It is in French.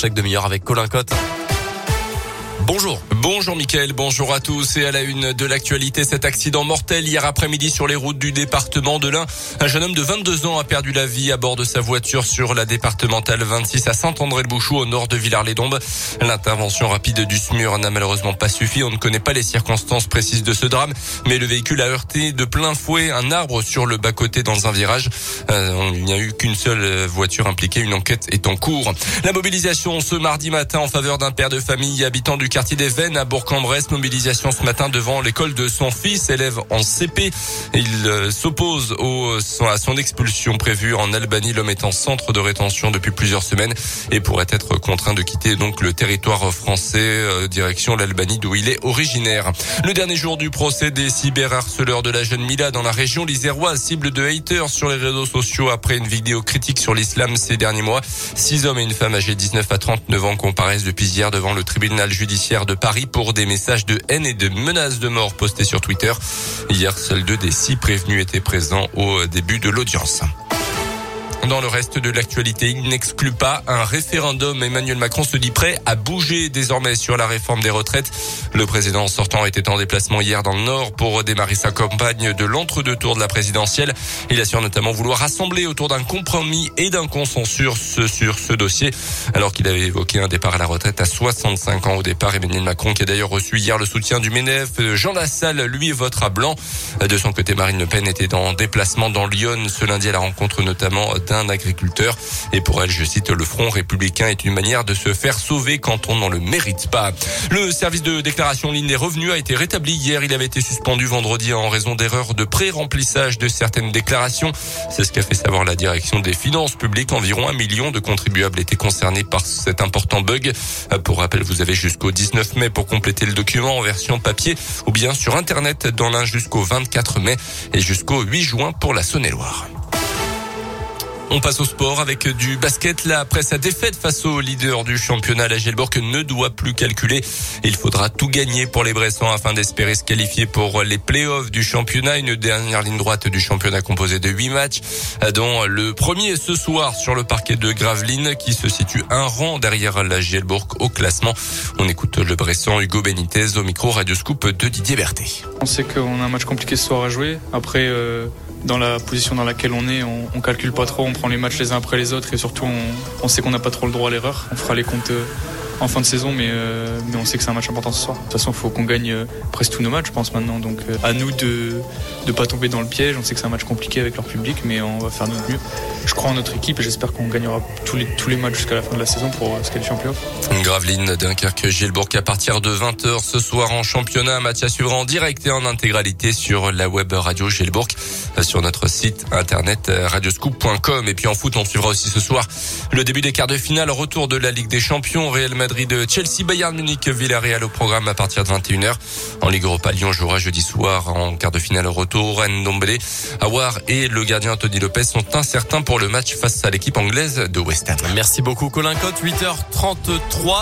Chaque demi-heure avec Colin Cotte. Bonjour. Bonjour Mickaël, bonjour à tous et à la une de l'actualité, cet accident mortel hier après-midi sur les routes du département de l'Ain. Un jeune homme de 22 ans a perdu la vie à bord de sa voiture sur la départementale 26 à Saint-André-le-Bouchou au nord de Villars-les-Dombes. L'intervention rapide du SMUR n'a malheureusement pas suffi. On ne connaît pas les circonstances précises de ce drame, mais le véhicule a heurté de plein fouet un arbre sur le bas-côté dans un virage. Euh, il n'y a eu qu'une seule voiture impliquée. Une enquête est en cours. La mobilisation ce mardi matin en faveur d'un père de famille habitant du quartier des Vennes à Bourg-en-Bresse. Mobilisation ce matin devant l'école de son fils, élève en CP. Il euh, s'oppose à son expulsion prévue en Albanie. L'homme est en centre de rétention depuis plusieurs semaines et pourrait être contraint de quitter donc le territoire français euh, direction l'Albanie d'où il est originaire. Le dernier jour du procès des cyberharceleurs de la jeune Mila dans la région liséroise, cible de haters sur les réseaux sociaux après une vidéo critique sur l'islam ces derniers mois. Six hommes et une femme âgés 19 à 39 ans comparaissent depuis hier devant le tribunal judiciaire de Paris pour des messages de haine et de menaces de mort postés sur Twitter. Hier, seuls deux des six prévenus étaient présents au début de l'audience. Dans le reste de l'actualité, il n'exclut pas un référendum. Emmanuel Macron se dit prêt à bouger désormais sur la réforme des retraites. Le président sortant était en déplacement hier dans le Nord pour démarrer sa campagne de l'entre-deux tours de la présidentielle. Il assure notamment vouloir rassembler autour d'un compromis et d'un consensus sur ce dossier, alors qu'il avait évoqué un départ à la retraite à 65 ans au départ. Emmanuel Macron qui a d'ailleurs reçu hier le soutien du MENEF. Jean Lassalle, lui, votera blanc. De son côté, Marine Le Pen était en déplacement dans Lyon ce lundi à la rencontre notamment d'un un agriculteur. Et pour elle, je cite, le front républicain est une manière de se faire sauver quand on n'en le mérite pas. Le service de déclaration ligne des revenus a été rétabli hier. Il avait été suspendu vendredi en raison d'erreurs de pré-remplissage de certaines déclarations. C'est ce qu'a fait savoir la direction des finances publiques. Environ un million de contribuables étaient concernés par cet important bug. Pour rappel, vous avez jusqu'au 19 mai pour compléter le document en version papier ou bien sur Internet dans l'un jusqu'au 24 mai et jusqu'au 8 juin pour la Saône-et-Loire. On passe au sport avec du basket. Là, après sa défaite face au leader du championnat, la Gelborg ne doit plus calculer. Il faudra tout gagner pour les Bressans afin d'espérer se qualifier pour les playoffs du championnat. Une dernière ligne droite du championnat composée de huit matchs, dont le premier ce soir sur le parquet de Gravelines qui se situe un rang derrière la Gelborg au classement. On écoute le Bressan Hugo Benitez au micro Radio Scoop de Didier Berthet. On sait qu'on a un match compliqué ce soir à jouer. Après, euh dans la position dans laquelle on est, on, on, calcule pas trop, on prend les matchs les uns après les autres et surtout on, sait qu'on n'a pas trop le droit à l'erreur. On fera les comptes euh, en fin de saison, mais, euh, mais on sait que c'est un match important ce soir. De toute façon, il faut qu'on gagne euh, presque tous nos matchs, je pense maintenant. Donc à nous de ne pas tomber dans le piège. On sait que c'est un match compliqué avec leur public, mais on va faire notre mieux. Je crois en notre équipe et j'espère qu'on gagnera tous les, tous les matchs jusqu'à la fin de la saison pour se qualifier en playoff. Graveline, Dunkerque, Gilbourg à partir de 20h ce soir en championnat. Match à suivre en direct et en intégralité sur la web radio Gilbourg, sur notre site internet radioscoop.com. Et puis en foot, on suivra aussi ce soir le début des quarts de finale, retour de la Ligue des Champions, Real Madrid Madrid, Chelsea, Bayern Munich, Villarreal au programme à partir de 21h. En Ligue Europa, Lyon jouera jeudi soir en quart de finale retour. Ndombele, Awar et le gardien Anthony Lopez sont incertains pour le match face à l'équipe anglaise de West Ham. Merci beaucoup Colin Cotte, 8h33.